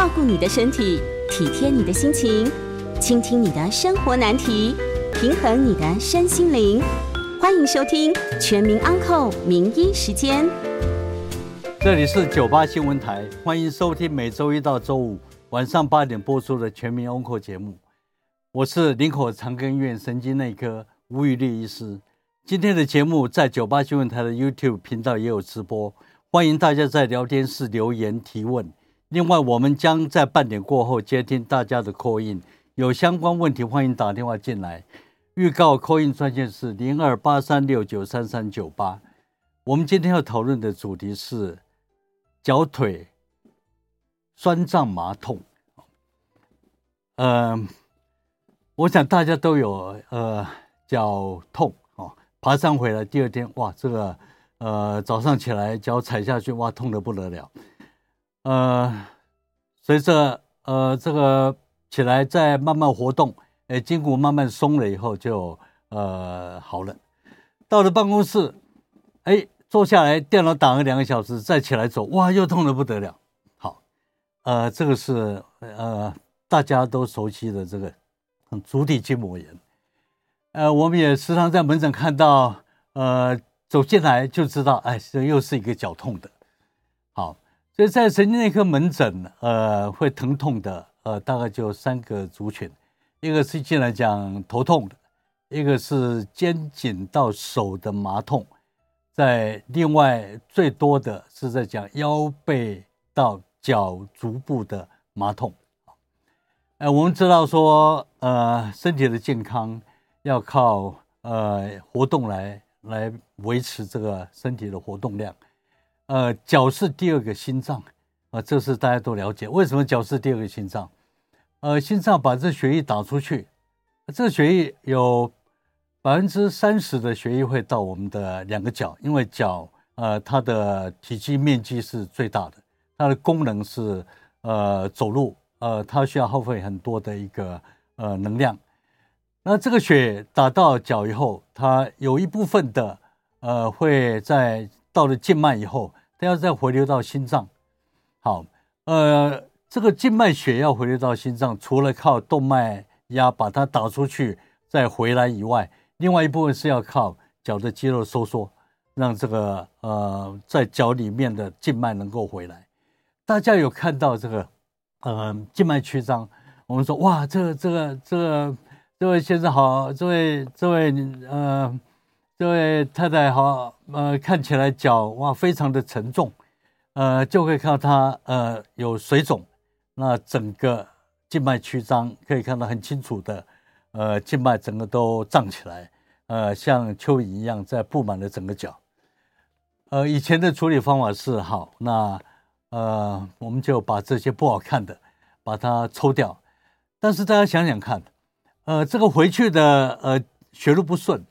照顾你的身体，体贴你的心情，倾听你的生活难题，平衡你的身心灵。欢迎收听《全民安扣名医时间》。这里是九八新闻台，欢迎收听每周一到周五晚上八点播出的《全民安扣》节目。我是林口长庚医院神经内科吴宇立医师。今天的节目在九八新闻台的 YouTube 频道也有直播，欢迎大家在聊天室留言提问。另外，我们将在半点过后接听大家的 call in，有相关问题欢迎打电话进来。预告 call in 专线是零二八三六九三三九八。我们今天要讨论的主题是脚腿酸胀麻痛。呃，我想大家都有呃脚痛。爬山回来，第二天哇，这个呃早上起来脚踩下去哇，痛得不得了。呃，随着呃这个起来再慢慢活动，哎，筋骨慢慢松了以后就呃好了。到了办公室，哎，坐下来电脑打了两个小时，再起来走，哇，又痛得不得了。好，呃，这个是呃大家都熟悉的这个足底筋膜炎。呃，我们也时常在门诊看到，呃，走进来就知道，哎，这又是一个脚痛的。所以在神经内科门诊，呃，会疼痛的，呃，大概就三个族群，一个是进来讲头痛的，一个是肩颈到手的麻痛，在另外最多的是在讲腰背到脚足部的麻痛。呃，我们知道说，呃，身体的健康。要靠呃活动来来维持这个身体的活动量，呃，脚是第二个心脏啊，呃，这是大家都了解。为什么脚是第二个心脏？呃，心脏把这血液打出去，这个血液有百分之三十的血液会到我们的两个脚，因为脚呃它的体积面积是最大的，它的功能是呃走路，呃它需要耗费很多的一个呃能量。那这个血打到脚以后，它有一部分的，呃，会在到了静脉以后，它要再回流到心脏。好，呃，这个静脉血要回流到心脏，除了靠动脉压把它打出去再回来以外，另外一部分是要靠脚的肌肉收缩，让这个呃在脚里面的静脉能够回来。大家有看到这个呃静脉曲张？我们说哇，这个这个这个。这位先生好，这位这位呃，这位太太好，呃，看起来脚哇非常的沉重，呃，就可以看到她呃有水肿，那整个静脉曲张可以看到很清楚的，呃，静脉整个都胀起来，呃，像蚯蚓一样在布满了整个脚。呃，以前的处理方法是好，那呃，我们就把这些不好看的把它抽掉，但是大家想想看。呃，这个回去的呃血路不顺，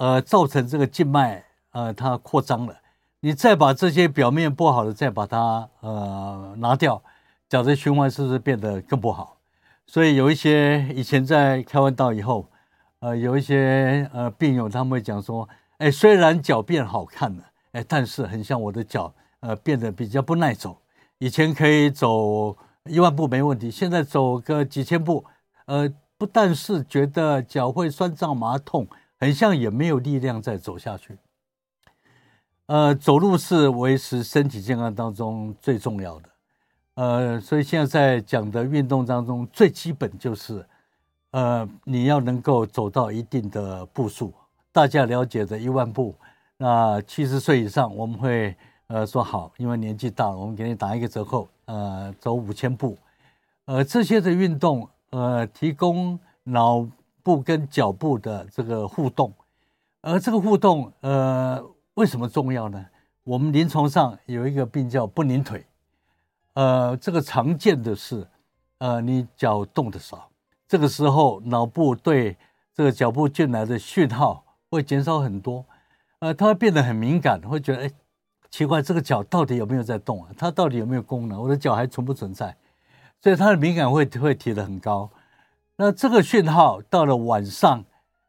呃，造成这个静脉呃它扩张了。你再把这些表面不好的再把它呃拿掉，脚的循环是不是变得更不好？所以有一些以前在开完刀以后，呃，有一些呃病友他们会讲说，哎，虽然脚变好看了，哎，但是很像我的脚呃变得比较不耐走。以前可以走一万步没问题，现在走个几千步，呃。不但是觉得脚会酸胀麻痛，很像也没有力量再走下去。呃，走路是维持身体健康当中最重要的。呃，所以现在在讲的运动当中，最基本就是，呃，你要能够走到一定的步数。大家了解的一万步，那七十岁以上我们会呃说好，因为年纪大了，我们给你打一个折扣，呃，走五千步。呃，这些的运动。呃，提供脑部跟脚部的这个互动，而这个互动，呃，为什么重要呢？我们临床上有一个病叫不宁腿，呃，这个常见的是，呃，你脚动得少，这个时候脑部对这个脚部进来的讯号会减少很多，呃，它会变得很敏感，会觉得，哎，奇怪，这个脚到底有没有在动啊？它到底有没有功能？我的脚还存不存在？所以它的敏感会会提得很高，那这个讯号到了晚上，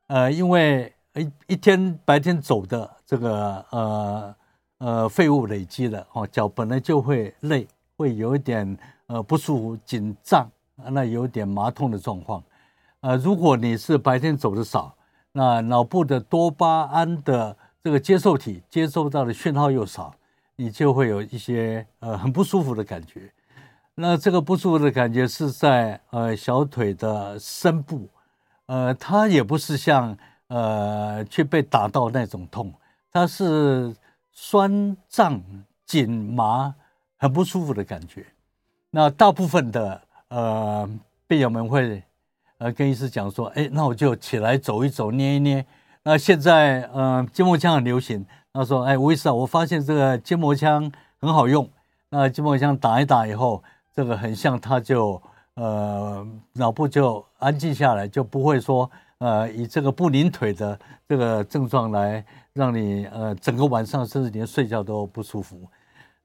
呃，因为一一天白天走的这个呃呃废物累积了哦，脚本来就会累，会有一点呃不舒服、紧张，那有点麻痛的状况。呃，如果你是白天走的少，那脑部的多巴胺的这个接受体接收到的讯号又少，你就会有一些呃很不舒服的感觉。那这个不舒服的感觉是在呃小腿的深部，呃，它也不是像呃去被打到那种痛，它是酸胀紧麻，很不舒服的感觉。那大部分的呃病友们会呃跟医师讲说，哎，那我就起来走一走，捏一捏。那现在呃筋膜枪很流行，他说，哎，吴医师啊，我发现这个筋膜枪很好用。那筋膜枪打一打以后。这个很像，他就呃脑部就安静下来，就不会说呃以这个不宁腿的这个症状来让你呃整个晚上甚至连睡觉都不舒服。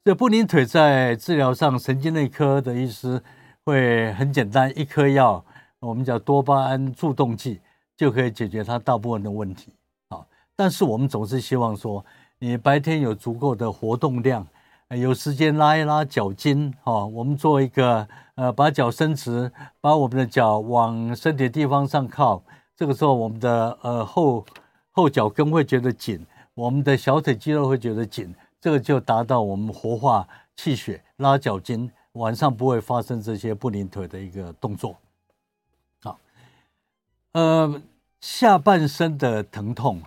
这不宁腿在治疗上，神经内科的医师会很简单，一颗药，我们叫多巴胺助动剂，就可以解决它大部分的问题。啊，但是我们总是希望说，你白天有足够的活动量。有时间拉一拉脚筋，哈，我们做一个，呃，把脚伸直，把我们的脚往身体的地方上靠。这个时候，我们的呃后后脚跟会觉得紧，我们的小腿肌肉会觉得紧，这个就达到我们活化气血、拉脚筋，晚上不会发生这些不宁腿的一个动作。好，呃，下半身的疼痛，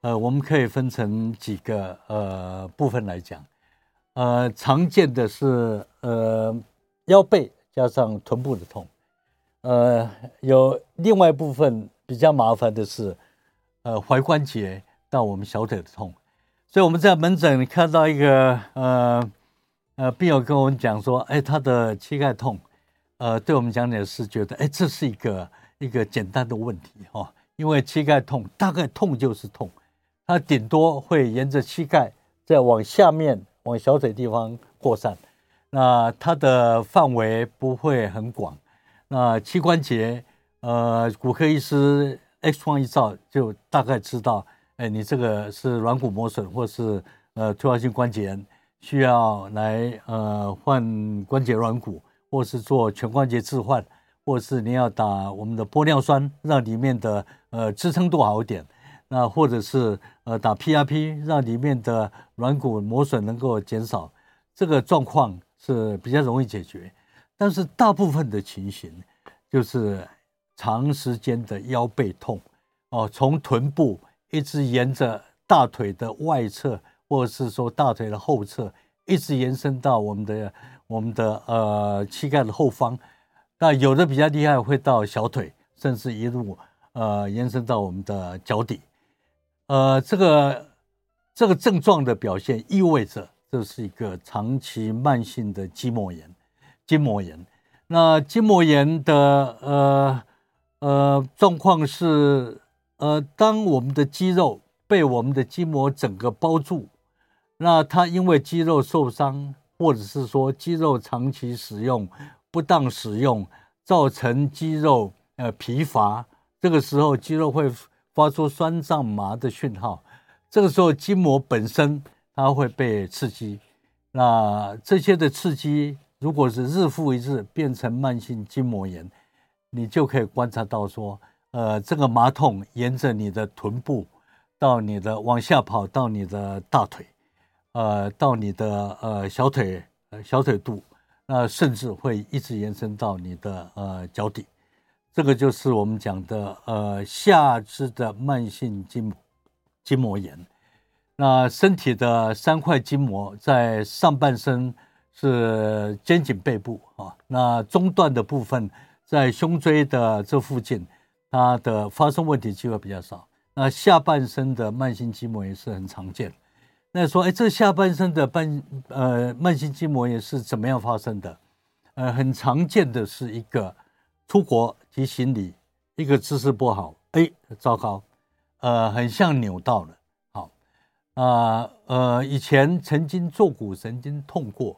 呃，我们可以分成几个呃部分来讲。呃，常见的是呃腰背加上臀部的痛，呃，有另外一部分比较麻烦的是呃踝关节到我们小腿的痛，所以我们在门诊看到一个呃呃病友跟我们讲说，哎，他的膝盖痛，呃，对我们讲解是觉得，哎，这是一个一个简单的问题哈、哦，因为膝盖痛大概痛就是痛，它顶多会沿着膝盖再往下面。往小腿地方扩散，那它的范围不会很广。那膝关节，呃，骨科医师 X 光一照就大概知道，哎，你这个是软骨磨损，或是呃退化性关节炎，需要来呃换关节软骨，或是做全关节置换，或是你要打我们的玻尿酸，让里面的呃支撑度好一点。那或者是呃打 PRP，让里面的软骨磨损能够减少，这个状况是比较容易解决。但是大部分的情形就是长时间的腰背痛哦，从臀部一直沿着大腿的外侧，或者是说大腿的后侧，一直延伸到我们的我们的呃膝盖的后方。那有的比较厉害，会到小腿，甚至一路呃延伸到我们的脚底。呃，这个这个症状的表现意味着这是一个长期慢性的筋膜炎。筋膜炎，那筋膜炎的呃呃状况是，呃，当我们的肌肉被我们的筋膜整个包住，那它因为肌肉受伤，或者是说肌肉长期使用不当使用，造成肌肉呃疲乏，这个时候肌肉会。发出酸胀麻的讯号，这个时候筋膜本身它会被刺激，那这些的刺激如果是日复一日变成慢性筋膜炎，你就可以观察到说，呃，这个麻痛沿着你的臀部到你的往下跑到你的大腿，呃，到你的呃小腿呃小腿肚，那甚至会一直延伸到你的呃脚底。这个就是我们讲的呃下肢的慢性筋筋膜炎。那身体的三块筋膜在上半身是肩颈背部啊，那中段的部分在胸椎的这附近，它的发生问题机会比较少。那下半身的慢性筋膜炎是很常见。那说，哎，这下半身的半呃慢性筋膜炎是怎么样发生的？呃，很常见的是一个。出国提行李，一个姿势不好，哎，糟糕，呃，很像扭到了，好，啊，呃，以前曾经坐骨神经痛过，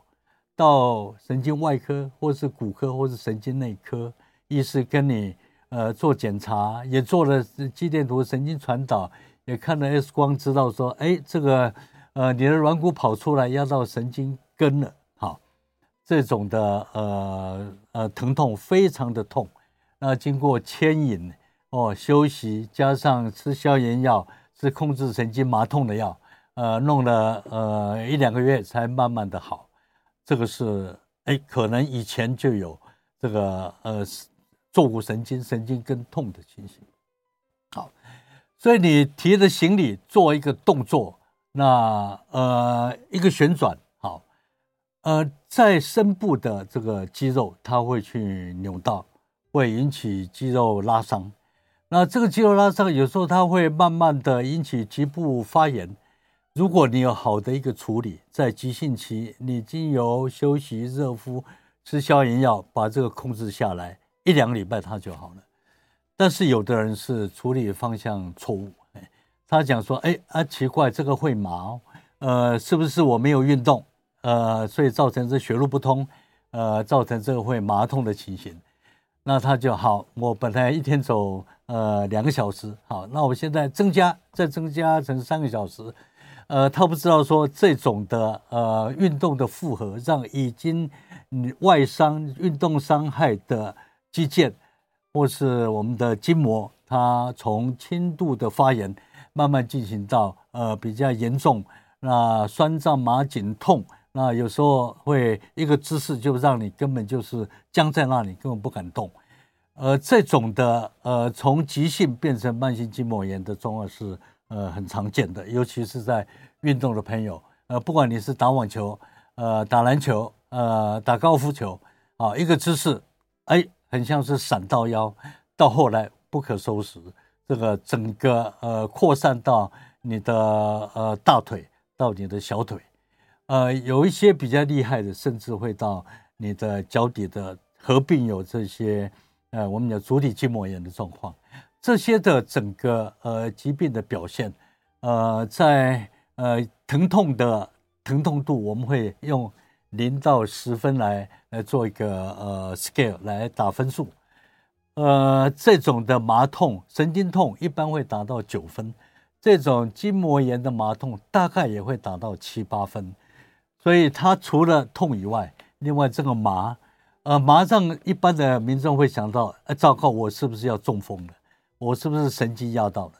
到神经外科或是骨科或是神经内科，医师跟你呃做检查，也做了肌电图、神经传导，也看了 X 光，知道说，哎，这个呃你的软骨跑出来压到神经根了，这种的呃呃疼痛非常的痛，那经过牵引哦休息，加上吃消炎药，吃控制神经麻痛的药，呃弄了呃一两个月才慢慢的好。这个是哎可能以前就有这个呃坐骨神经神经根痛的情形。好，所以你提着行李做一个动作，那呃一个旋转。呃，在深部的这个肌肉，它会去扭到，会引起肌肉拉伤。那这个肌肉拉伤，有时候它会慢慢的引起局部发炎。如果你有好的一个处理，在急性期，你经由休息、热敷、吃消炎药，把这个控制下来，一两礼拜它就好了。但是有的人是处理方向错误，哎，他讲说，哎啊，奇怪，这个会麻，呃，是不是我没有运动？呃，所以造成这血路不通，呃，造成这个会麻痛的情形。那他就好，我本来一天走呃两个小时，好，那我现在增加，再增加成三个小时。呃，他不知道说这种的呃运动的负荷，让已经外伤、运动伤害的肌腱或是我们的筋膜，它从轻度的发炎，慢慢进行到呃比较严重，那酸胀、麻紧、痛。那有时候会一个姿势就让你根本就是僵在那里，根本不敢动。呃，这种的呃，从急性变成慢性筋膜炎的状况是呃很常见的，尤其是在运动的朋友，呃，不管你是打网球、呃打篮球、呃打高尔夫球，啊，一个姿势，哎，很像是闪到腰，到后来不可收拾，这个整个呃扩散到你的呃大腿，到你的小腿。呃，有一些比较厉害的，甚至会到你的脚底的合并有这些，呃，我们叫足底筋膜炎的状况。这些的整个呃疾病的表现，呃，在呃疼痛的疼痛度，我们会用零到十分来来做一个呃 scale 来打分数。呃，这种的麻痛、神经痛一般会达到九分，这种筋膜炎的麻痛大概也会达到七八分。所以它除了痛以外，另外这个麻，呃，麻让一般的民众会想到，呃，糟糕，我是不是要中风了？我是不是神经压到了？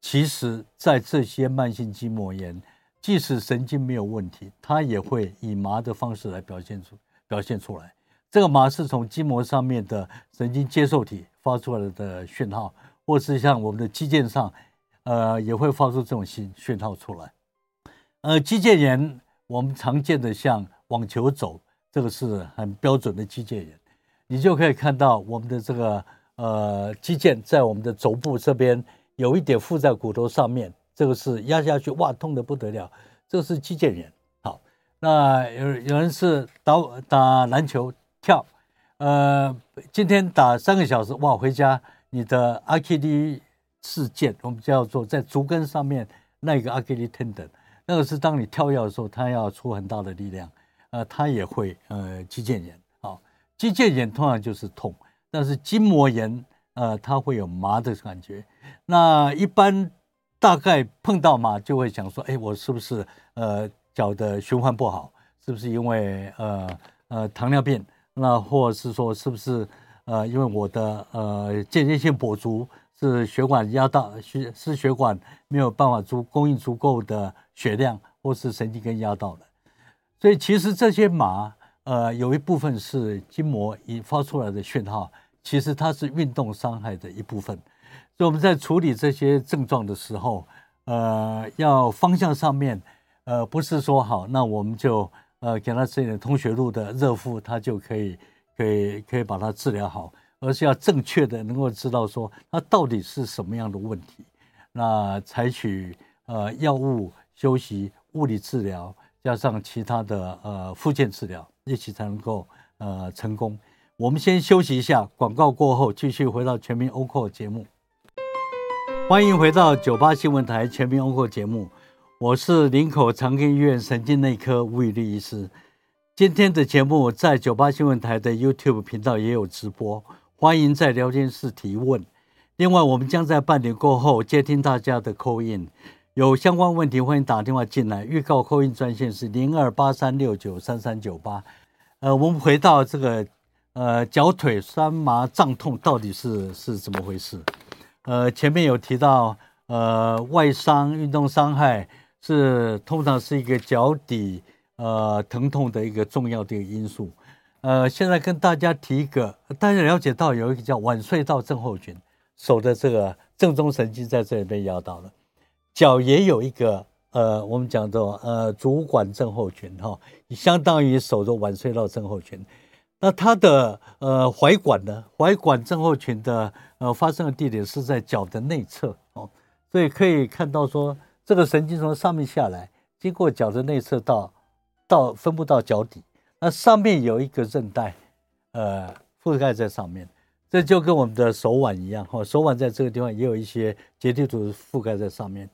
其实，在这些慢性筋膜炎，即使神经没有问题，它也会以麻的方式来表现出表现出来。这个麻是从筋膜上面的神经接受体发出来的讯号，或是像我们的肌腱上，呃，也会发出这种讯讯号出来。呃，肌腱炎。我们常见的像网球肘，这个是很标准的肌腱炎，你就可以看到我们的这个呃肌腱在我们的肘部这边有一点附在骨头上面，这个是压下去哇痛得不得了，这个是肌腱炎。好，那有有人是打打篮球跳，呃，今天打三个小时哇，回家你的阿基里斯腱，我们叫做在足跟上面那个阿基里 tendon。那个是当你跳跃的时候，它要出很大的力量，呃，它也会呃肌腱炎啊，肌腱炎通常就是痛，但是筋膜炎呃它会有麻的感觉。那一般大概碰到麻就会想说，哎，我是不是呃脚的循环不好？是不是因为呃呃糖尿病？那或是说是不是呃因为我的呃间歇性跛足？是血管压到血，是血管没有办法足供应足够的血量，或是神经根压到了。所以其实这些麻，呃，有一部分是筋膜引发出来的讯号，其实它是运动伤害的一部分。所以我们在处理这些症状的时候，呃，要方向上面，呃，不是说好，那我们就呃给他吃点通血路的热敷，他就可以可以可以把它治疗好。而是要正确的能够知道说它到底是什么样的问题，那采取呃药物、休息、物理治疗，加上其他的呃复健治疗，一起才能够呃成功。我们先休息一下，广告过后继续回到全民 OQO 节目。欢迎回到九八新闻台全民 OQO 节目，我是林口长庚医院神经内科吴宇立医师。今天的节目在九八新闻台的 YouTube 频道也有直播。欢迎在聊天室提问。另外，我们将在半点过后接听大家的 call in，有相关问题欢迎打电话进来。预告 call in 专线是零二八三六九三三九八。呃，我们回到这个呃脚腿酸麻胀痛到底是是怎么回事？呃，前面有提到，呃，外伤运动伤害是通常是一个脚底呃疼痛的一个重要的一个因素。呃，现在跟大家提一个，大家了解到有一个叫晚睡道症候群，手的这个正中神经在这里被压到了，脚也有一个呃，我们讲的呃足管症候群哈，相当于手的腕隧道症候群。那它的呃踝管呢，踝管症候群的呃发生的地点是在脚的内侧哦，所以可以看到说，这个神经从上面下来，经过脚的内侧到到分布到脚底。那上面有一个韧带，呃，覆盖在上面，这就跟我们的手腕一样哈，手腕在这个地方也有一些结缔组织覆盖在上面。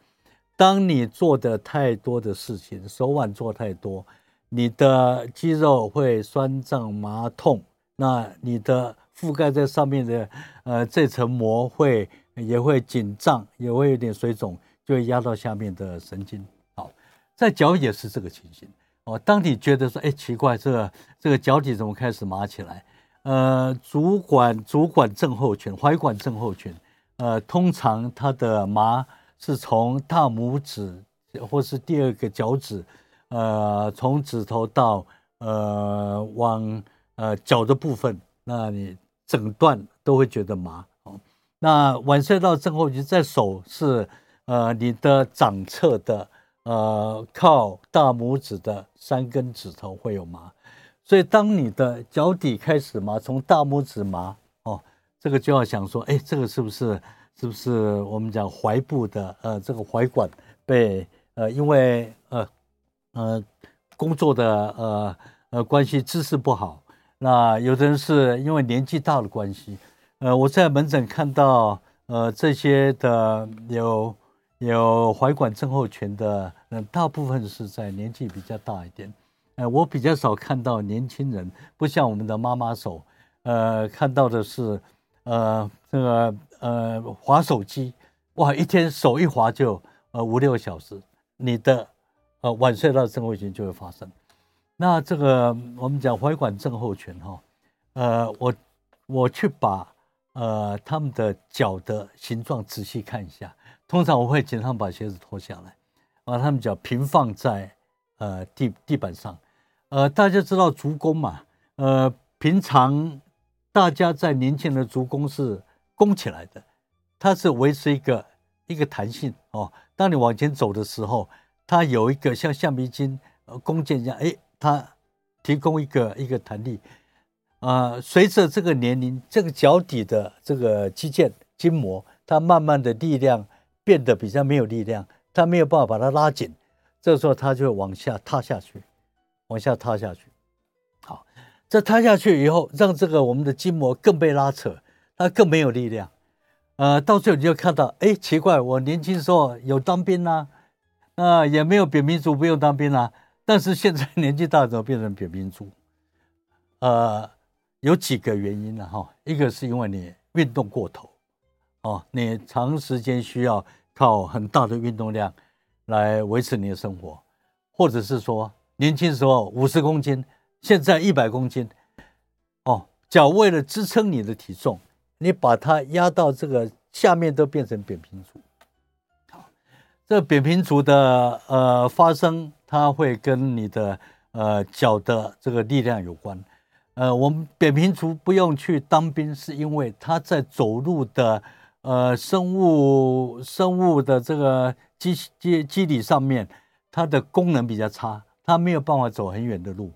当你做的太多的事情，手腕做太多，你的肌肉会酸胀麻痛，那你的覆盖在上面的呃这层膜会也会紧张，也会有点水肿，就会压到下面的神经。好，在脚也是这个情形。哦，当你觉得说，哎，奇怪，这个这个脚底怎么开始麻起来？呃，主管主管症候群、踝管症候群，呃，通常它的麻是从大拇指或是第二个脚趾，呃，从指头到呃往呃脚的部分，那你整段都会觉得麻。哦，那晚睡到症候群在手是呃你的掌侧的。呃，靠大拇指的三根指头会有麻，所以当你的脚底开始麻，从大拇指麻哦，这个就要想说，哎，这个是不是是不是我们讲踝部的呃这个踝管被呃因为呃呃工作的呃呃关系姿势不好，那有的人是因为年纪大的关系，呃我在门诊看到呃这些的有。有踝管症候群的，嗯，大部分是在年纪比较大一点，呃，我比较少看到年轻人，不像我们的妈妈手，呃，看到的是，呃，这个呃，滑手机，哇，一天手一滑就呃五六小时，你的呃晚睡到症候群就会发生。那这个我们讲踝管症候群哈，呃，我我去把呃他们的脚的形状仔细看一下。通常我会经常把鞋子脱下来，把他们脚平放在呃地地板上，呃，大家知道足弓嘛？呃，平常大家在年轻的足弓是弓起来的，它是维持一个一个弹性哦。当你往前走的时候，它有一个像橡皮筋、呃弓箭一样，哎，它提供一个一个弹力。啊、随着这个年龄，这个脚底的这个肌腱筋膜，它慢慢的力量。变得比较没有力量，它没有办法把它拉紧，这时候它就会往下塌下去，往下塌下去。好，这塌下去以后，让这个我们的筋膜更被拉扯，他更没有力量。呃，到最后你就看到，哎，奇怪，我年轻时候有当兵啊，啊、呃，也没有扁平足，不用当兵啊，但是现在年纪大怎么变成扁平足？呃，有几个原因呢？哈，一个是因为你运动过头。哦，你长时间需要靠很大的运动量来维持你的生活，或者是说年轻时候五十公斤，现在一百公斤，哦，脚为了支撑你的体重，你把它压到这个下面都变成扁平足。好，这扁平足的呃发生，它会跟你的呃脚的这个力量有关。呃，我们扁平足不用去当兵，是因为它在走路的。呃，生物生物的这个机机机理上面，它的功能比较差，它没有办法走很远的路。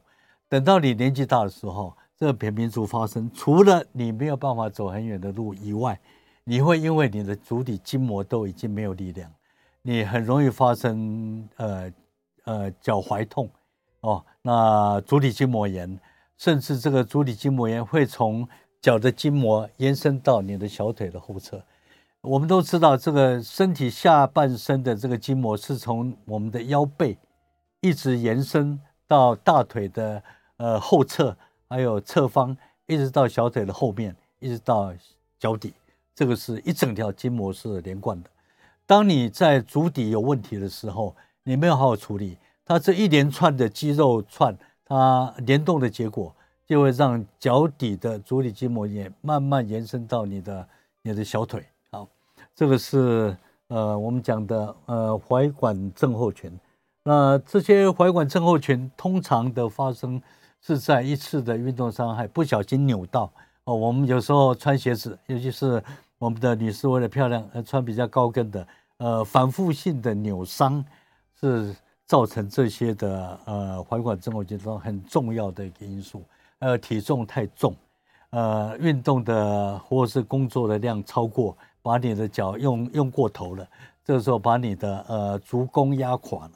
等到你年纪大的时候，这扁平足发生，除了你没有办法走很远的路以外，你会因为你的足底筋膜都已经没有力量，你很容易发生呃呃脚踝痛哦，那足底筋膜炎，甚至这个足底筋膜炎会从脚的筋膜延伸到你的小腿的后侧。我们都知道，这个身体下半身的这个筋膜是从我们的腰背一直延伸到大腿的呃后侧，还有侧方，一直到小腿的后面，一直到脚底。这个是一整条筋膜是连贯的。当你在足底有问题的时候，你没有好好处理，它这一连串的肌肉串，它联动的结果就会让脚底的足底筋膜炎慢慢延伸到你的你的小腿。好，这个是呃我们讲的呃踝管症候群。那这些踝管症候群通常的发生是在一次的运动伤害不小心扭到哦。我们有时候穿鞋子，尤其是我们的女士为了漂亮，呃，穿比较高跟的，呃，反复性的扭伤是造成这些的呃踝管症候群中很重要的一个因素。呃，体重太重，呃，运动的或是工作的量超过，把你的脚用用过头了，这个时候把你的呃足弓压垮了。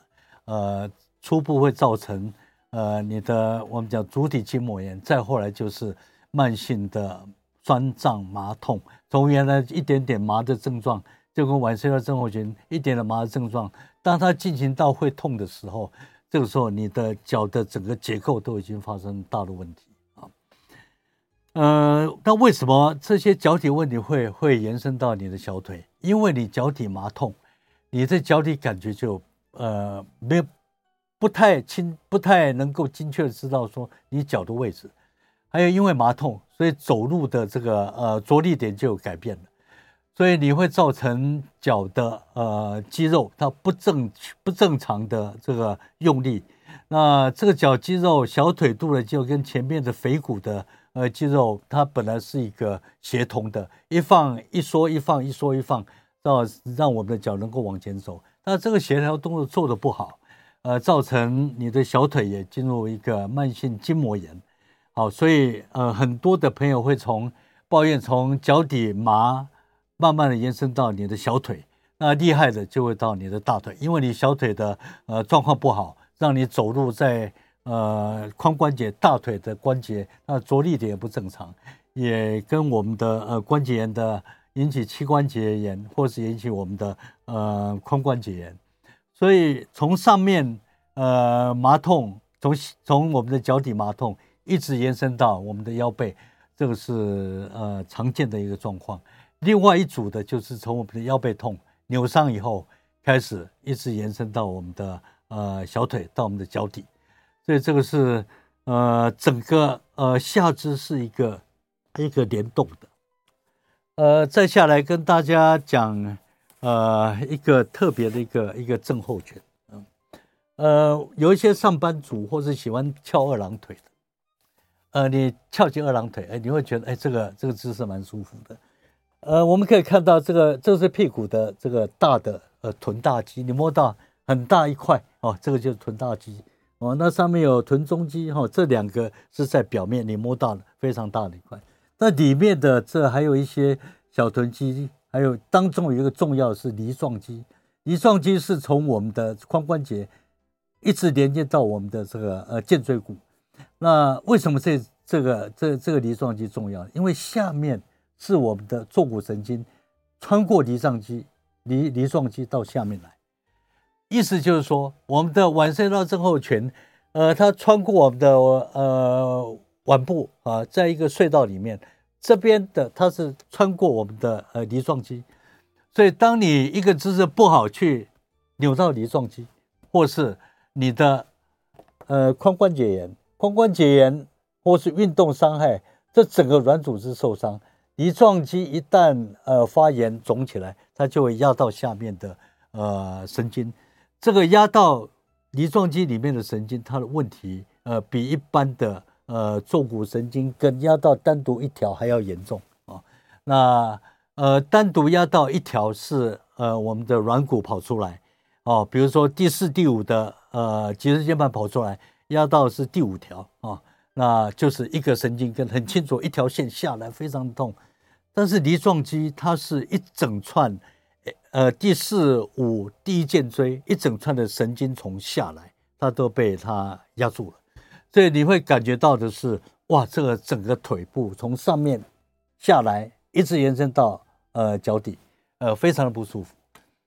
呃，初步会造成呃你的我们讲足底筋膜炎，再后来就是慢性的酸胀麻痛，从原来一点点麻的症状，就跟晚睡的症候群一点点麻的症状，当它进行到会痛的时候，这个时候你的脚的整个结构都已经发生大的问题啊。呃，那为什么这些脚底问题会会延伸到你的小腿？因为你脚底麻痛，你的脚底感觉就。呃，没有，不太清，不太能够精确的知道说你脚的位置，还有因为麻痛，所以走路的这个呃着力点就改变了，所以你会造成脚的呃肌肉它不正不正常的这个用力，那这个脚肌肉小腿肚的肌肉跟前面的腓骨的呃肌肉，它本来是一个协同的，一放一缩一放一缩一放，让让我们的脚能够往前走。那这个协调动作做得不好，呃，造成你的小腿也进入一个慢性筋膜炎。好，所以呃，很多的朋友会从抱怨从脚底麻，慢慢的延伸到你的小腿。那厉害的就会到你的大腿，因为你小腿的呃状况不好，让你走路在呃髋关节、大腿的关节，那着力点也不正常，也跟我们的呃关节炎的。引起膝关节炎，或是引起我们的呃髋关节炎，所以从上面呃麻痛，从从我们的脚底麻痛，一直延伸到我们的腰背，这个是呃常见的一个状况。另外一组的就是从我们的腰背痛扭伤以后开始，一直延伸到我们的呃小腿到我们的脚底，所以这个是呃整个呃下肢是一个一个联动的。呃，再下来跟大家讲，呃，一个特别的一个一个症候群，嗯，呃，有一些上班族或是喜欢翘二郎腿的，呃，你翘起二郎腿，哎，你会觉得，哎，这个这个姿势蛮舒服的，呃，我们可以看到这个，这是屁股的这个大的呃臀大肌，你摸到很大一块哦，这个就是臀大肌。哦，那上面有臀中肌哈，哦，这两个是在表面你摸到的非常大的一块。那里面的这还有一些小臀肌，还有当中有一个重要是梨状肌。梨状肌是从我们的髋关节一直连接到我们的这个呃肩椎骨。那为什么这这个这这个梨状肌重要？因为下面是我们的坐骨神经，穿过梨状肌，梨梨状肌到下面来。意思就是说，我们的晚睡到症候群，呃，它穿过我们的呃。腕部啊，在一个隧道里面，这边的它是穿过我们的呃梨状肌，所以当你一个姿势不好去扭到梨状肌，或是你的呃髋关节炎、髋关节炎或是运动伤害，这整个软组织受伤，梨状肌一旦呃发炎肿起来，它就会压到下面的呃神经，这个压到梨状肌里面的神经，它的问题呃比一般的。呃，坐骨神经根压到单独一条还要严重啊、哦。那呃，单独压到一条是呃我们的软骨跑出来哦，比如说第四、第五的呃脊椎间盘跑出来，压到是第五条啊、哦，那就是一个神经根很清楚，一条线下来非常痛。但是梨状肌它是一整串，呃，第四、五第一肩椎一整串的神经丛下来，它都被它压住了。所以你会感觉到的是，哇，这个整个腿部从上面下来，一直延伸到呃脚底，呃，非常的不舒服。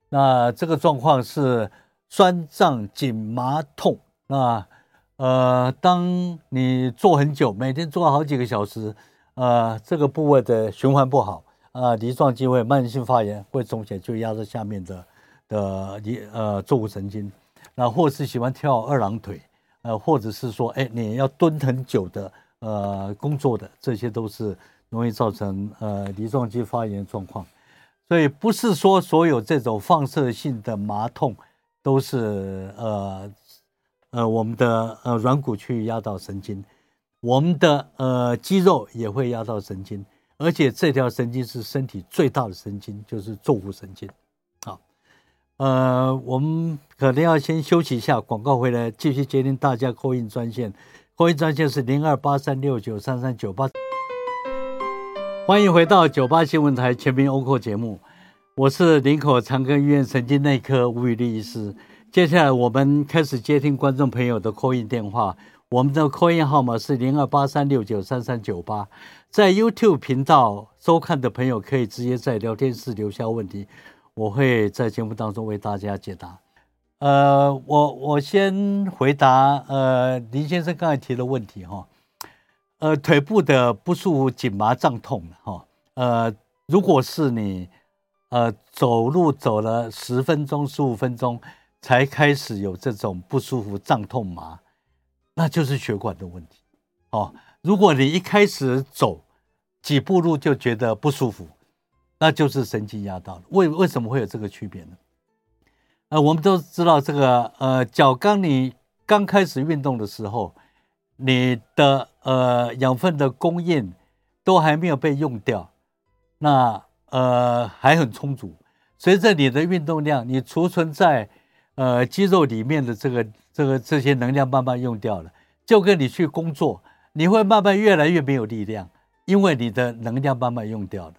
那这个状况是酸胀紧麻痛。那呃，当你坐很久，每天坐好几个小时，呃，这个部位的循环不好，啊，梨状肌会慢性发炎，会肿起来，就压在下面的的梨呃坐骨神经。那或是喜欢跳二郎腿。呃，或者是说，哎，你要蹲很久的，呃工作的，这些都是容易造成呃梨状肌发炎的状况。所以不是说所有这种放射性的麻痛都是呃呃我们的呃软骨去压到神经，我们的呃肌肉也会压到神经，而且这条神经是身体最大的神经，就是坐骨神经。呃，我们可能要先休息一下，广告回来继续接听大家 call in 专线，call in 专线是零二八三六九三三九八。欢迎回到九八新闻台全民欧 n 节目，我是林口长庚医院神经内科吴宇立医师。接下来我们开始接听观众朋友的 call in 电话，我们的 call in 号码是零二八三六九三三九八。在 YouTube 频道收看的朋友可以直接在聊天室留下问题，我会在节目当中为大家解答。呃，我我先回答呃林先生刚才提的问题哈。呃，腿部的不舒服、紧麻、胀痛，哈，呃，如果是你，呃，走路走了十分钟、十五分钟才开始有这种不舒服、胀痛、麻，那就是血管的问题，哦。如果你一开始走几步路就觉得不舒服，那就是神经压到了。为为什么会有这个区别呢？呃，我们都知道这个，呃，脚刚你刚开始运动的时候。你的呃养分的供应都还没有被用掉，那呃还很充足。随着你的运动量，你储存在呃肌肉里面的这个这个这些能量慢慢用掉了，就跟你去工作，你会慢慢越来越没有力量，因为你的能量慢慢用掉了。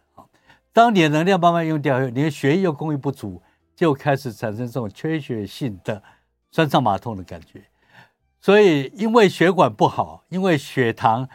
当你的能量慢慢用掉，你的血液又供应不足，就开始产生这种缺血性的酸胀麻痛的感觉。所以，因为血管不好，因为血糖、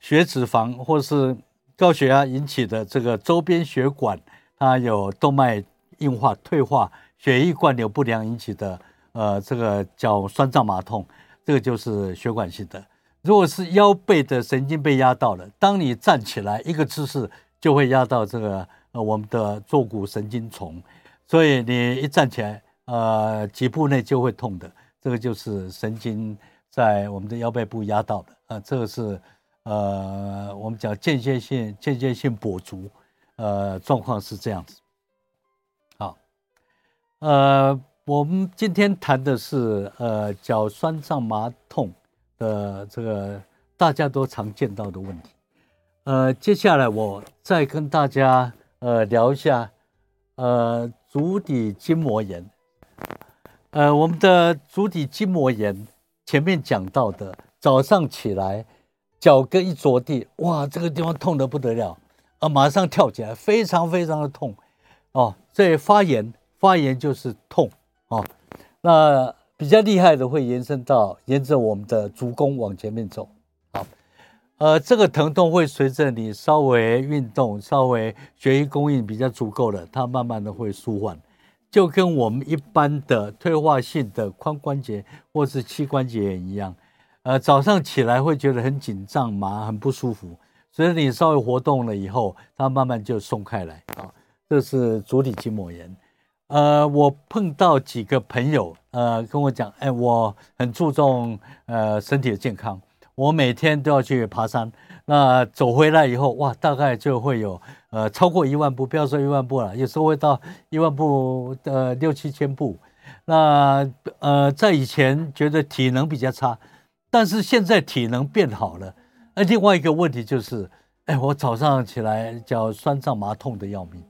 血脂肪或是高血压引起的这个周边血管，它有动脉硬化、退化、血液灌流不良引起的，呃，这个叫酸胀麻痛，这个就是血管性的。如果是腰背的神经被压到了，当你站起来一个姿势，就会压到这个呃我们的坐骨神经丛，所以你一站起来，呃，几步内就会痛的。这个就是神经在我们的腰背部压到的啊，这个是呃我们讲间歇性间歇性跛足，呃状况是这样子。好，呃我们今天谈的是呃脚酸胀麻痛的这个大家都常见到的问题，呃接下来我再跟大家呃聊一下呃足底筋膜炎。呃，我们的足底筋膜炎前面讲到的，早上起来脚跟一着地，哇，这个地方痛得不得了，啊，马上跳起来，非常非常的痛，哦，这发炎，发炎就是痛，哦，那比较厉害的会延伸到沿着我们的足弓往前面走，呃，这个疼痛会随着你稍微运动，稍微血液供应比较足够了，它慢慢的会舒缓。就跟我们一般的退化性的髋关节或是膝关节炎一样，呃，早上起来会觉得很紧张、麻、很不舒服，所以你稍微活动了以后，它慢慢就松开来啊。这是足底筋膜炎。呃，我碰到几个朋友，呃，跟我讲，哎，我很注重呃身体的健康，我每天都要去爬山。那走回来以后，哇，大概就会有呃超过一万步，不要说一万步了，有时候会到一万步的六七千步。那呃，在以前觉得体能比较差，但是现在体能变好了。那另外一个问题就是，哎，我早上起来脚酸胀麻痛的要命，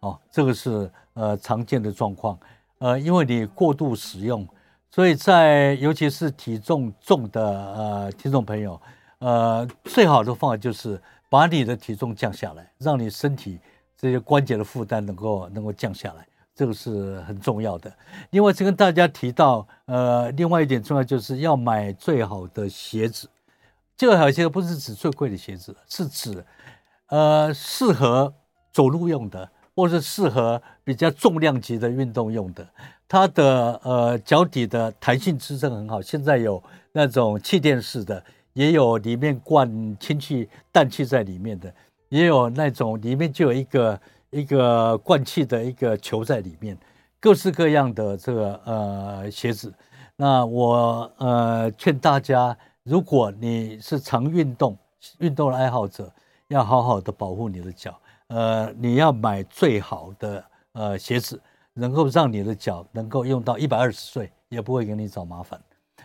哦，这个是呃常见的状况。呃，因为你过度使用，所以在尤其是体重重的呃听众朋友。呃，最好的方法就是把你的体重降下来，让你身体这些关节的负担能够能够降下来，这个是很重要的。另外，再跟大家提到，呃，另外一点重要就是要买最好的鞋子。最好的鞋子不是指最贵的鞋子，是指呃适合走路用的，或是适合比较重量级的运动用的。它的呃脚底的弹性支撑很好，现在有那种气垫式的。也有里面灌氢气、氮气在里面的，也有那种里面就有一个一个灌气的一个球在里面，各式各样的这个呃鞋子。那我呃劝大家，如果你是常运动、运动的爱好者，要好好的保护你的脚。呃，你要买最好的呃鞋子，能够让你的脚能够用到一百二十岁，也不会给你找麻烦。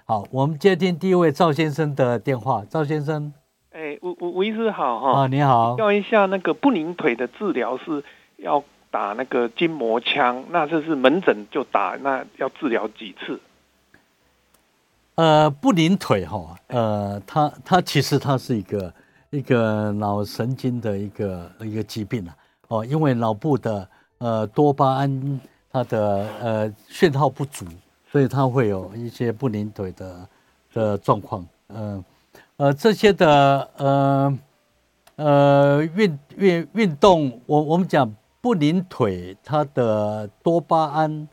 好，我们接听第一位赵先生的电话。赵先生，哎，吴吴吴医师好哈。啊，你好。要一下那个不宁腿的治疗是要打那个筋膜枪，那这是门诊就打，那要治疗几次？呃，不宁腿哈，呃，它它其实它是一个一个脑神经的一个一个疾病啊，哦，因为脑部的呃多巴胺它的呃讯号不足，所以它会有一些不灵腿的的状况，嗯呃，呃这些的呃呃运运运动，我我们讲不灵腿，它的多巴胺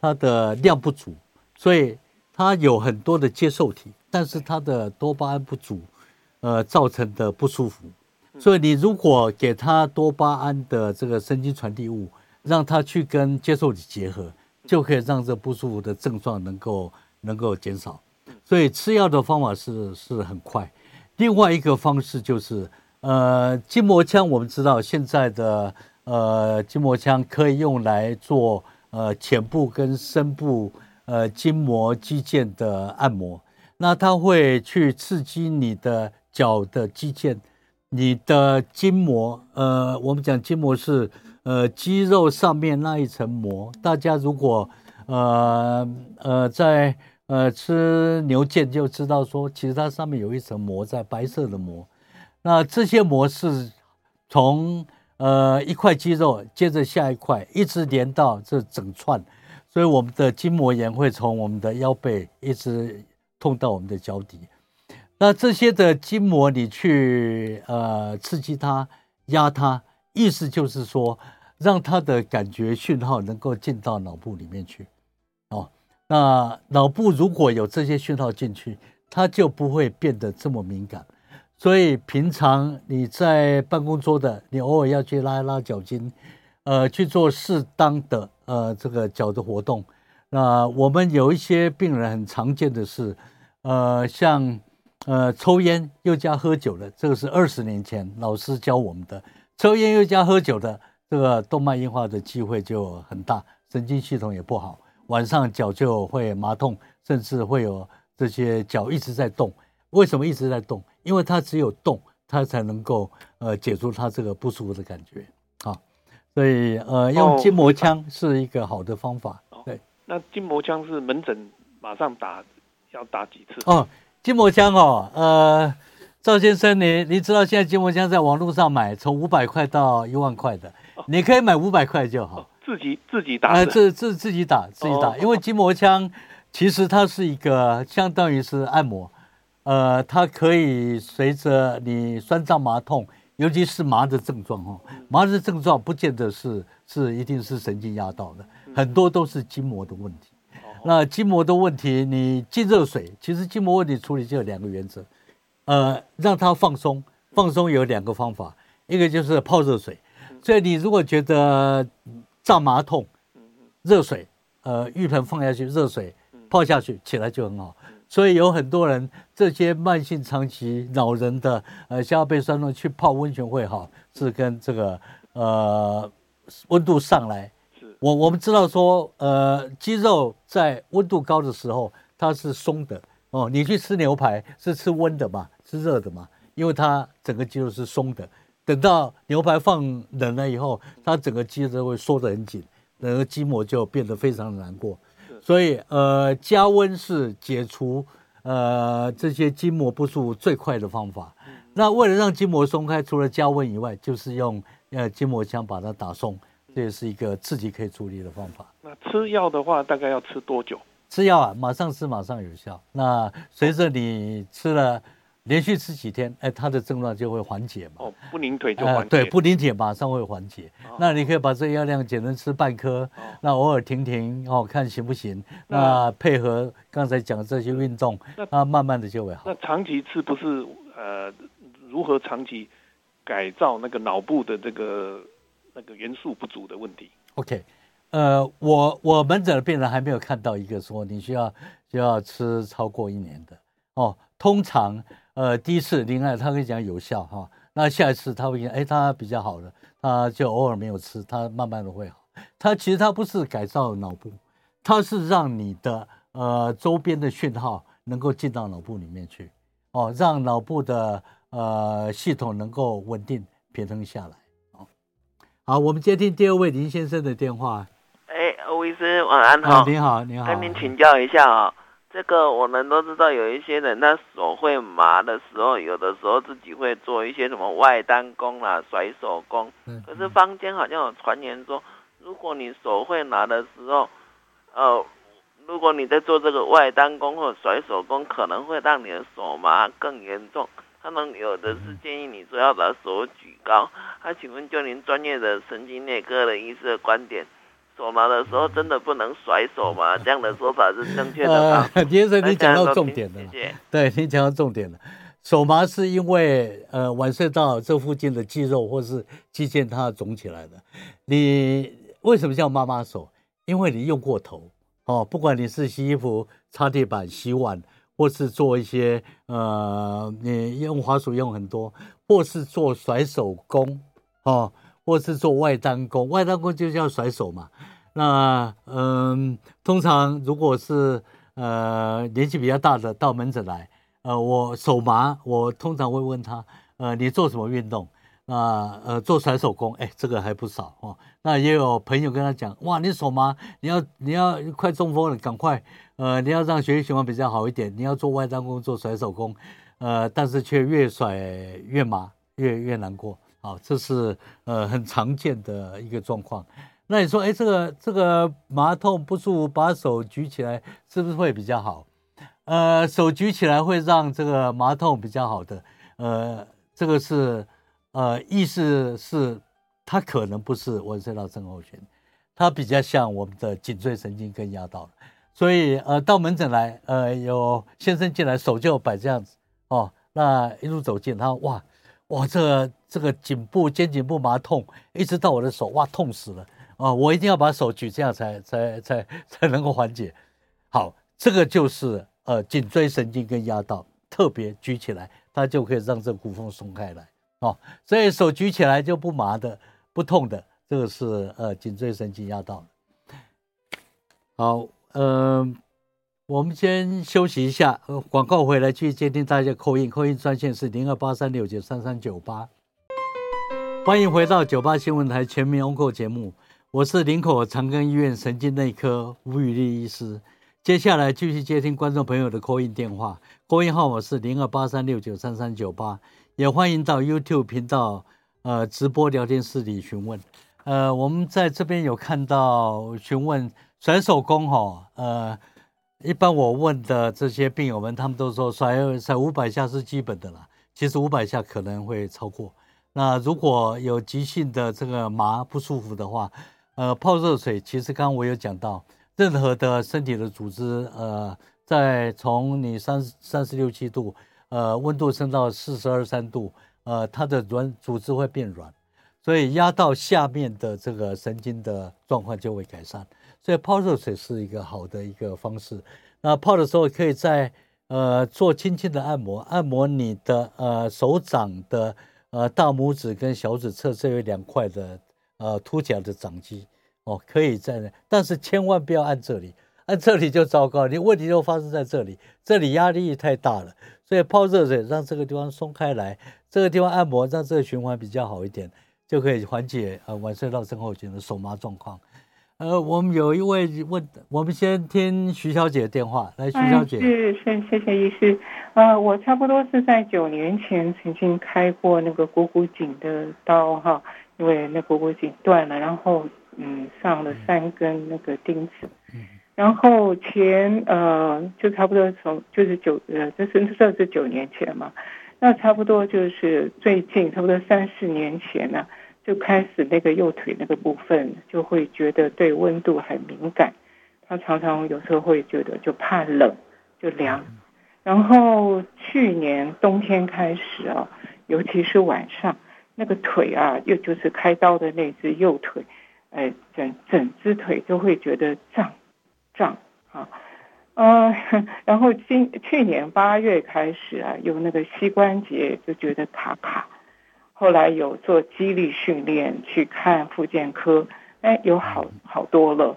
它的量不足，所以。它有很多的接受体，但是它的多巴胺不足，呃，造成的不舒服。所以你如果给他多巴胺的这个神经传递物，让他去跟接受体结合，就可以让这不舒服的症状能够能够减少。所以吃药的方法是是很快。另外一个方式就是，呃，筋膜枪，我们知道现在的呃筋膜枪可以用来做呃浅部跟深部。呃，筋膜肌腱的按摩，那它会去刺激你的脚的肌腱，你的筋膜，呃，我们讲筋膜是呃肌肉上面那一层膜。大家如果呃呃在呃吃牛腱就知道说，其实它上面有一层膜在，白色的膜。那这些膜是从呃一块肌肉接着下一块，一直连到这整串。所以我们的筋膜炎会从我们的腰背一直痛到我们的脚底，那这些的筋膜你去呃刺激它、压它，意思就是说让它的感觉讯号能够进到脑部里面去，哦，那脑部如果有这些讯号进去，它就不会变得这么敏感。所以平常你在办公桌的，你偶尔要去拉一拉脚筋。呃，去做适当的呃这个脚的活动。那我们有一些病人很常见的是，呃，像呃抽烟又加喝酒的，这个是二十年前老师教我们的。抽烟又加喝酒的，这个动脉硬化的机会就很大，神经系统也不好，晚上脚就会麻痛，甚至会有这些脚一直在动。为什么一直在动？因为它只有动，它才能够呃解除它这个不舒服的感觉。所以，呃，用筋膜枪是一个好的方法。哦、对，那筋膜枪是门诊马上打，要打几次？哦，筋膜枪哦，呃，赵先生，你你知道现在筋膜枪在网络上买，从五百块到一万块的，哦、你可以买五百块就好。自己自己打？呃，自自自己打，自己打，因为筋膜枪其实它是一个相当于是按摩，呃，它可以随着你酸胀麻痛。尤其是麻的症状哦，麻的症状不见得是是一定是神经压到的，很多都是筋膜的问题。那筋膜的问题，你进热水，其实筋膜问题处理就有两个原则，呃，让它放松，放松有两个方法，一个就是泡热水，所以你如果觉得胀麻痛，热水，呃，浴盆放下去，热水泡下去，起来就很好。所以有很多人，这些慢性长期恼人的呃下背酸痛，去泡温泉会好，是跟这个呃温度上来。是我我们知道说，呃肌肉在温度高的时候它是松的哦。你去吃牛排是吃温的嘛，是热的嘛？因为它整个肌肉是松的。等到牛排放冷了以后，它整个肌肉会缩得很紧，整个筋膜就变得非常的难过。所以，呃，加温是解除呃这些筋膜不舒服最快的方法。那为了让筋膜松开，除了加温以外，就是用呃筋膜枪把它打松，这也是一个自己可以处理的方法。那吃药的话，大概要吃多久？吃药啊，马上吃马上有效。那随着你吃了。连续吃几天，哎，他的症状就会缓解嘛。哦，不拧腿就缓解。呃、对，不拧腿马上会缓解。哦、那你可以把这个药量减成吃半颗，哦、那偶尔停停哦，看行不行。那，那配合刚才讲的这些运动，那，那慢慢的就会好。那长期吃不是呃，如何长期改造那个脑部的这个那个元素不足的问题？OK，呃，我我门诊的病人还没有看到一个说你需要需要吃超过一年的。哦，通常呃第一次另外他会讲有效哈、那下一次他会讲哎他比较好了，他就偶尔没有吃，他慢慢的会好。他其实他不是改造脑部，他是让你的呃周边的讯号能够进到脑部里面去，哦，让脑部的呃系统能够稳定平衡下来。哦，好，我们接听第二位林先生的电话。哎，欧医生晚安好。你好，你好。跟您请教一下啊，这个我们都知道，有一些人他手会麻的时候，有的时候自己会做一些什么外单功啊、甩手功。可是坊间好像有传言说。如果你手会麻的时候，呃，如果你在做这个外单功或甩手功，可能会让你的手麻更严重。他们有的是建议你说要把手举高。他、啊、请问就您专业的神经内科的医师的观点，手麻的时候真的不能甩手吗？这样的说法是正确的吗？呃，先生，你讲到重点了。谢谢。对，你讲到重点了。手麻是因为呃腕隧道这附近的肌肉或是肌腱它肿起来的，你。为什么叫妈妈手？因为你用过头哦，不管你是洗衣服、擦地板、洗碗，或是做一些呃，你用滑鼠用很多，或是做甩手功哦，或是做外单弓，外单弓就叫甩手嘛。那嗯、通常如果是呃年纪比较大的到门诊来，呃，我手麻，我通常会问他，呃，你做什么运动？啊，呃，做甩手功，哎，这个还不少哦。那也有朋友跟他讲，哇，你手麻，你要你要快中风了，赶快，呃，你要让血液循环比较好一点，你要做外单弓，做甩手功，呃，但是却越甩越麻，越越难过，好，这是呃很常见的一个状况。那你说，哎，这个这个麻痛不舒服，把手举起来是不是会比较好？呃，手举起来会让这个麻痛比较好的，呃，这个是。呃，意思是，它可能不是腕隧道症候群，它比较像我们的颈椎神经根压到了，所以呃，到门诊来，呃，有先生进来手就摆这样子哦，那一路走进，他说哇哇，这个这个颈部肩颈部麻痛，一直到我的手，哇，痛死了啊、哦！我一定要把手举这样才才才才能够缓解。好，这个就是呃颈椎神经根压到，特别举起来，它就可以让这骨缝松开来。哦，所以手举起来就不麻的、不痛的，这个是呃颈椎神经压到了。好，呃，我们先休息一下，呃，广告回来继续接听大家 call in，call in 专线是零二八三六九三三九八。欢迎回到九八新闻台全民 Onco 节目，我是林口长庚医院神经内科吴宇立医师。接下来继续接听观众朋友的 call in 电话，call in 号码是零二八三六九三三九八。也欢迎到 YouTube 频道，呃，直播聊天室里询问。呃，我们在这边有看到询问甩手功哈，呃，一般我问的这些病友们，他们都说甩甩五百下是基本的啦。其实五百下可能会超过。那如果有急性的这个麻不舒服的话，呃，泡热水，其实刚刚我有讲到，任何的身体的组织，呃，在从你三三十六七度。呃，温度升到四十二三度，呃，它的软组织会变软，所以压到下面的这个神经的状况就会改善。所以泡热水是一个好的一个方式。那泡的时候可以在呃做轻轻的按摩，按摩你的呃手掌的呃大拇指跟小指侧这有两块的呃凸起来的掌肌哦，可以在那，但是千万不要按这里。按这里就糟糕，你问题就发生在这里，这里压力太大了，所以泡热水让这个地方松开来，这个地方按摩让这个循环比较好一点，就可以缓解呃腕隧道症候群的手麻状况。呃，我们有一位问，我们先听徐小姐的电话，来，徐小姐，是是，谢谢医师。呃，我差不多是在九年前曾经开过那个股骨颈的刀哈，因为那股骨颈断了，然后嗯上了三根那个钉子。嗯然后前呃就差不多从就是九呃这是这是九年前嘛，那差不多就是最近差不多三四年前呢、啊，就开始那个右腿那个部分就会觉得对温度很敏感，他常常有时候会觉得就怕冷就凉，然后去年冬天开始啊，尤其是晚上那个腿啊，又就是开刀的那只右腿，哎整整只腿都会觉得胀。胀啊，呃，然后今去年八月开始啊，有那个膝关节就觉得卡卡，后来有做肌力训练，去看复健科，哎，有好好多了。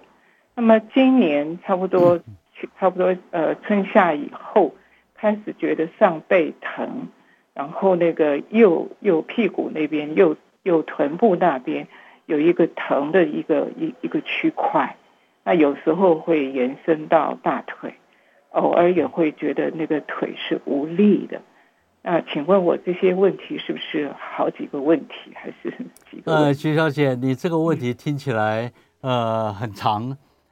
那么今年差不多，差不多呃春夏以后，开始觉得上背疼，然后那个右右屁股那边右右臀部那边有一个疼的一个一一个区块。那有时候会延伸到大腿，偶尔也会觉得那个腿是无力的。那请问我这些问题是不是好几个问题，还是几个？呃，徐小姐，你这个问题听起来呃很长，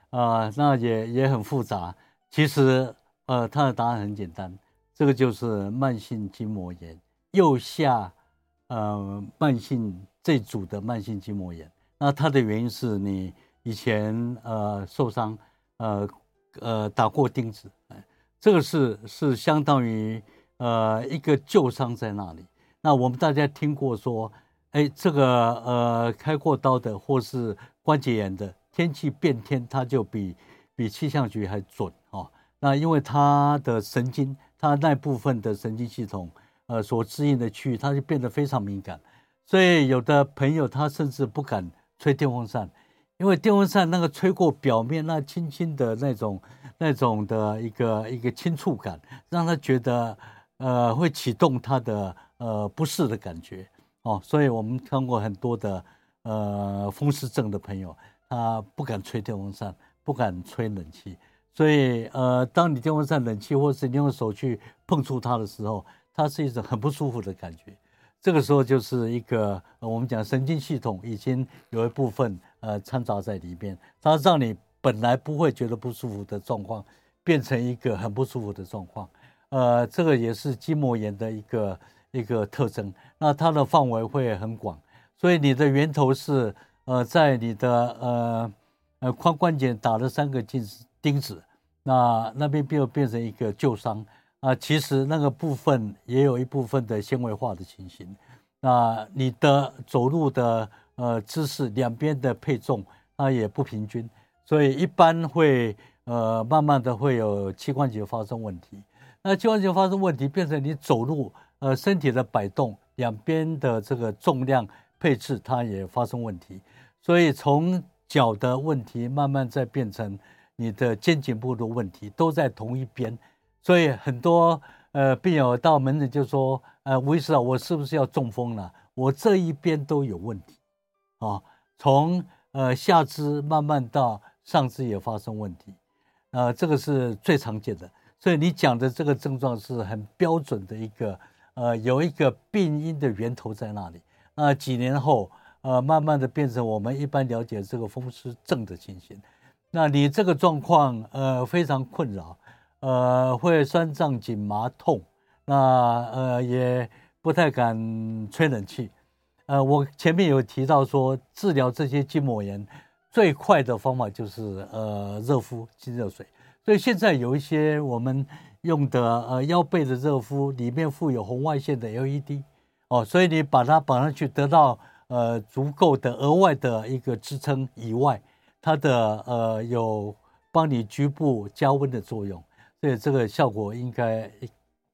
啊、呃，那也也很复杂。其实呃，它的答案很简单，这个就是慢性筋膜炎，右下呃慢性这组的慢性筋膜炎。那它的原因是你。以前呃受伤，呃呃打过钉子，哎，这个是是相当于呃一个旧伤在那里。那我们大家听过说，哎，这个呃开过刀的或是关节炎的，天气变天，它就比比气象局还准哦。那因为它的神经，它那部分的神经系统，呃所适应的区域，它就变得非常敏感，所以有的朋友他甚至不敢吹电风扇。因为电风扇那个吹过表面，那轻轻的那种、那种的一个一个轻触感，让他觉得呃会启动他的呃不适的感觉哦。所以我们看过很多的呃风湿症的朋友，他不敢吹电风扇，不敢吹冷气。所以呃，当你电风扇、冷气，或是你用手去碰触它的时候，它是一种很不舒服的感觉。这个时候就是一个我们讲神经系统已经有一部分呃掺杂在里边，它让你本来不会觉得不舒服的状况，变成一个很不舒服的状况。呃，这个也是筋膜炎的一个一个特征。那它的范围会很广，所以你的源头是呃在你的呃呃髋关节打了三个钉子钉子，那那边变变成一个旧伤。啊，其实那个部分也有一部分的纤维化的情形。那你的走路的呃姿势，两边的配重它也不平均，所以一般会呃慢慢的会有膝关节发生问题。那膝关节发生问题，变成你走路呃身体的摆动，两边的这个重量配置它也发生问题。所以从脚的问题慢慢再变成你的肩颈部的问题，都在同一边。所以很多呃病友到门诊就说，呃吴医师啊，我是不是要中风了？我这一边都有问题，啊，从呃下肢慢慢到上肢也发生问题，呃，这个是最常见的。所以你讲的这个症状是很标准的一个，呃，有一个病因的源头在那里。那几年后，呃，慢慢的变成我们一般了解这个风湿症的情形。那你这个状况，呃，非常困扰。呃，会酸胀紧麻痛，那呃也不太敢吹冷气。呃，我前面有提到说，治疗这些筋膜炎最快的方法就是呃热敷浸热水。所以现在有一些我们用的呃腰背的热敷，里面附有红外线的 LED 哦，所以你把它绑上去，得到呃足够的额外的一个支撑以外，它的呃有帮你局部加温的作用。所以，这个效果应该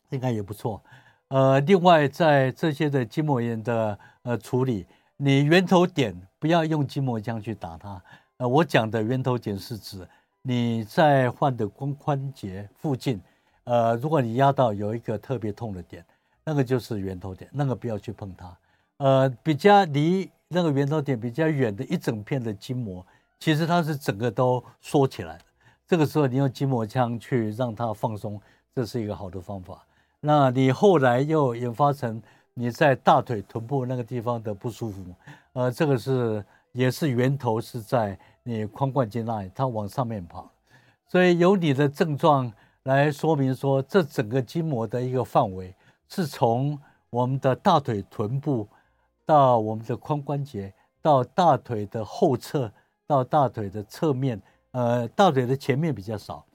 应该也不错。呃，另外在这些的筋膜炎的呃处理，你源头点不要用筋膜枪去打它。呃，我讲的源头点是指你在患的髋关节附近，呃，如果你压到有一个特别痛的点，那个就是源头点，那个不要去碰它。呃，比较离那个源头点比较远的一整片的筋膜，其实它是整个都缩起来的。这个时候，你用筋膜枪去让它放松，这是一个好的方法。那你后来又引发成你在大腿、臀部那个地方的不舒服，呃，这个是也是源头是在你髋关节那里，它往上面跑。所以由你的症状来说明说，这整个筋膜的一个范围是从我们的大腿、臀部到我们的髋关节，到大腿的后侧，到大腿的侧面。呃，大腿的前面比较少，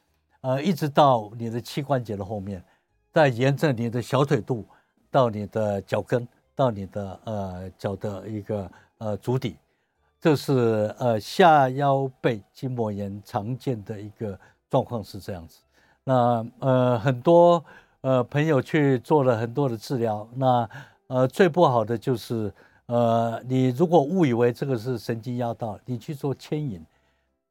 呃，一直到你的膝关节的后面，再沿着你的小腿肚到你的脚跟，到你的呃脚的一个呃足底，这是呃下腰背筋膜炎常见的一个状况是这样子。那呃很多呃朋友去做了很多的治疗，那呃最不好的就是呃你如果误以为这个是神经压到，你去做牵引，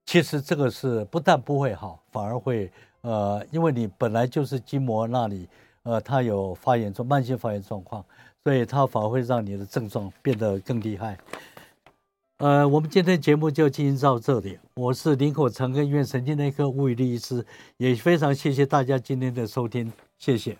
其实这个是不但不会好，反而会呃因为你本来就是筋膜那里呃它有发炎状慢性发炎状况，所以它反而会让你的症状变得更厉害。呃，我们今天节目就进行到这里。我是林口长庚医院神经内科吴宇立医师，也非常谢谢大家今天的收听，谢谢。